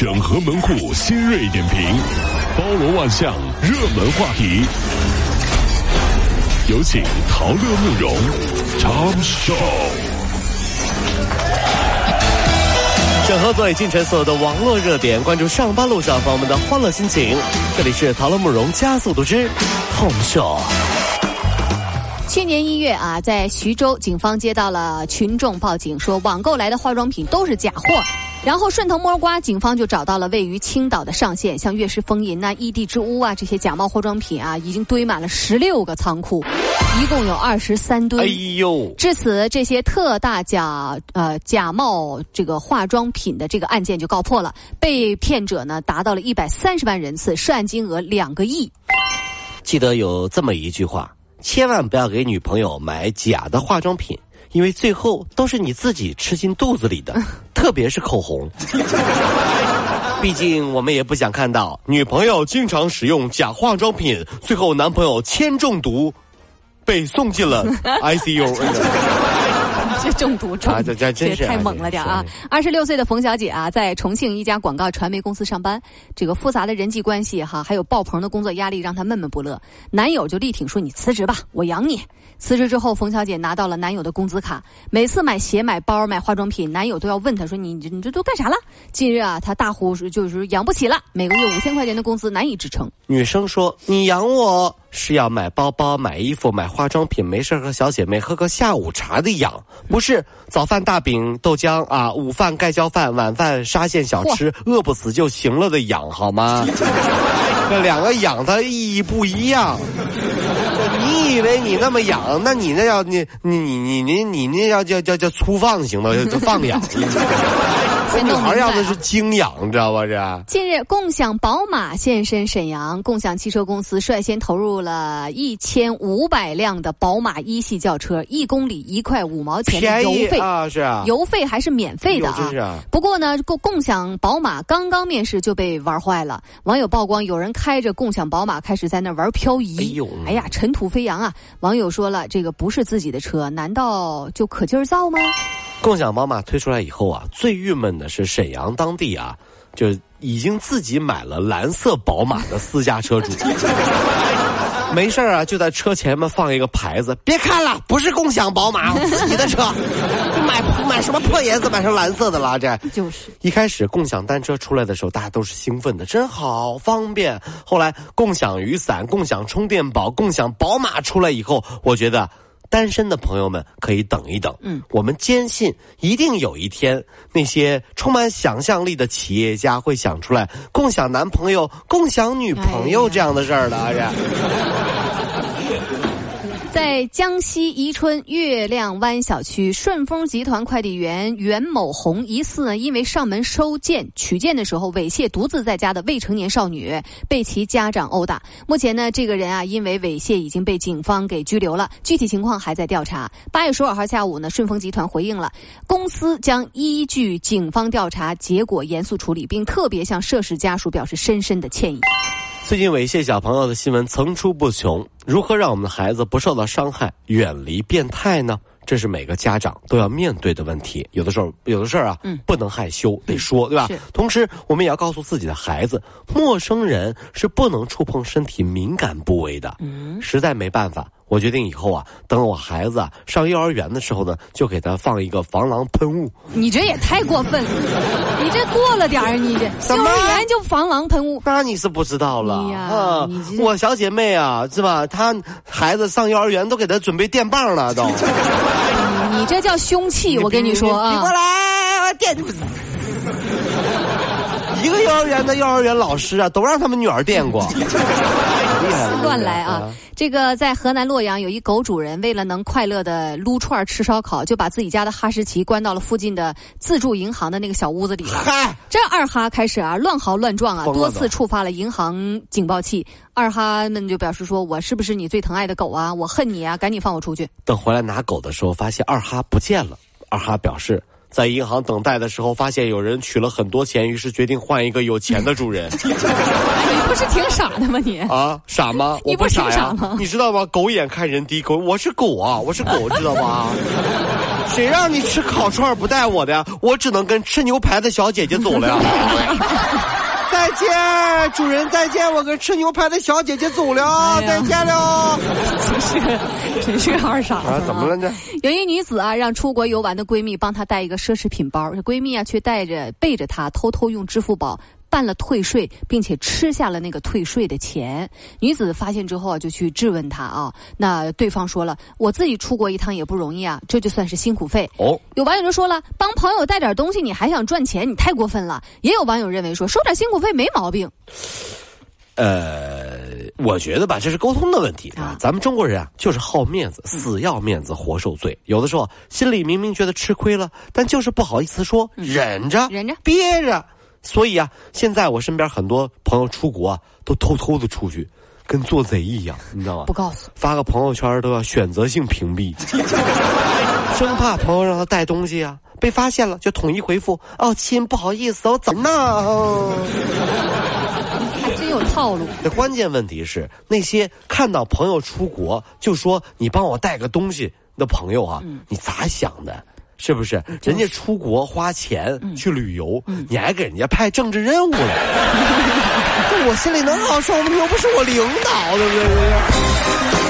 整合门户新锐点评，包罗万象，热门话题。有请陶乐慕容长寿。整合最近城所有的网络热点，关注上班路上朋友们的欢乐心情。这里是陶乐慕容加速度之痛秀。去年一月啊，在徐州，警方接到了群众报警，说网购来的化妆品都是假货。然后顺藤摸瓜，警方就找到了位于青岛的上线，像悦诗风吟呐、异地之屋啊这些假冒化妆品啊，已经堆满了十六个仓库，一共有二十三吨。哎呦！至此，这些特大假呃假冒这个化妆品的这个案件就告破了，被骗者呢达到了一百三十万人次，涉案金额两个亿。记得有这么一句话：千万不要给女朋友买假的化妆品。因为最后都是你自己吃进肚子里的，特别是口红。毕竟我们也不想看到女朋友经常使用假化妆品，最后男朋友铅中毒，被送进了 ICU。这中毒中，这这太猛了点啊！二十六岁的冯小姐啊，在重庆一家广告传媒公司上班，这个复杂的人际关系哈，还有爆棚的工作压力，让她闷闷不乐。男友就力挺说：“你辞职吧，我养你。”辞职之后，冯小姐拿到了男友的工资卡，每次买鞋、买包、买化妆品，男友都要问她说：“你你你这都干啥了？”近日啊，她大呼就是养不起了，每个月五千块钱的工资难以支撑。女生说：“你养我。”是要买包包、买衣服、买化妆品，没事和小姐妹喝个下午茶的养，不是早饭大饼豆浆啊，午饭盖浇饭，晚饭沙县小吃，饿不死就行了的养，好吗？这两个养它意义不一样。你以为你那么养，那你那要你你你你你你那要叫叫叫粗放型的？就放养。女孩要的是精养，你知道吧？这近日，共享宝马现身沈阳，共享汽车公司率先投入了一千五百辆的宝马一系轿车，一公里一块五毛钱的油费啊，是啊，油费还是免费的啊。不过呢，共共享宝马刚刚面世就被玩坏了，网友曝光有人开着共享宝马开始在那玩漂移，哎呦，哎呀，尘土飞扬啊！网友说了，这个不是自己的车，难道就可劲儿造吗？共享宝马推出来以后啊，最郁闷的是沈阳当地啊，就已经自己买了蓝色宝马的私家车主，没事啊，就在车前面放一个牌子，别看了，不是共享宝马，我自己的车，买买什么破颜色，买成蓝色的了，这就是一开始共享单车出来的时候，大家都是兴奋的，真好方便。后来共享雨伞、共享充电宝、共享宝马出来以后，我觉得。单身的朋友们可以等一等，嗯，我们坚信一定有一天，那些充满想象力的企业家会想出来共享男朋友、共享女朋友这样的事儿的，而且。在江西宜春月亮湾小区，顺丰集团快递员袁某红疑似呢，因为上门收件取件的时候猥亵独自在家的未成年少女，被其家长殴打。目前呢，这个人啊，因为猥亵已经被警方给拘留了，具体情况还在调查。八月十五号下午呢，顺丰集团回应了，公司将依据警方调查结果严肃处理，并特别向涉事家属表示深深的歉意。最近猥亵小朋友的新闻层出不穷，如何让我们的孩子不受到伤害，远离变态呢？这是每个家长都要面对的问题。有的时候，有的事儿啊，嗯，不能害羞，得说，对吧？同时，我们也要告诉自己的孩子，陌生人是不能触碰身体敏感部位的。嗯，实在没办法。我决定以后啊，等我孩子啊上幼儿园的时候呢，就给他放一个防狼喷雾。你这也太过分了，你这过了点儿，你这幼儿园就防狼喷雾？那你是不知道了啊！我小姐妹啊，是吧？她孩子上幼儿园都给她准备电棒了，都。你这叫凶器，我跟你说啊！你过来，电。一个幼儿园的幼儿园老师啊，都让他们女儿电过。乱来啊！这个在河南洛阳有一狗主人，为了能快乐的撸串吃烧烤，就把自己家的哈士奇关到了附近的自助银行的那个小屋子里。嗨，这二哈开始啊乱嚎乱撞啊，多次触发了银行警报器。二哈们就表示说：“我是不是你最疼爱的狗啊？我恨你啊！赶紧放我出去！”等回来拿狗的时候，发现二哈不见了。二哈表示。在银行等待的时候，发现有人取了很多钱，于是决定换一个有钱的主人。你不是挺傻的吗？你啊，傻吗？我不傻呀？你知道吗？狗眼看人低，狗我是狗啊，我是狗，知道吗？谁让你吃烤串不带我的呀？我只能跟吃牛排的小姐姐走了呀。再见，主人再见，我跟吃牛排的小姐姐走了，再见了。真是个，真是个二傻子啊，怎么了呢？有一女子啊，让出国游玩的闺蜜帮她带一个奢侈品包，这闺蜜啊却带着背着她偷偷用支付宝。办了退税，并且吃下了那个退税的钱。女子发现之后啊，就去质问他啊。那对方说了：“我自己出国一趟也不容易啊，这就算是辛苦费。”哦，有网友就说了：“帮朋友带点东西，你还想赚钱，你太过分了。”也有网友认为说：“收点辛苦费没毛病。”呃，我觉得吧，这是沟通的问题啊。咱们中国人啊，就是好面子，死要面子活受罪。有的时候心里明明觉得吃亏了，但就是不好意思说，忍着，忍着，憋着。所以啊，现在我身边很多朋友出国啊，都偷偷的出去，跟做贼一样，你知道吗？不告诉，发个朋友圈都要选择性屏蔽，生怕朋友让他带东西啊，被发现了就统一回复：哦，亲，不好意思，我怎么呢？还真有套路。那关键问题是，那些看到朋友出国就说你帮我带个东西的朋友啊，你咋想的？是不是？人家出国花钱去旅游，你还给人家派政治任务了？这我心里能好受吗？你又不是我领导，对不对？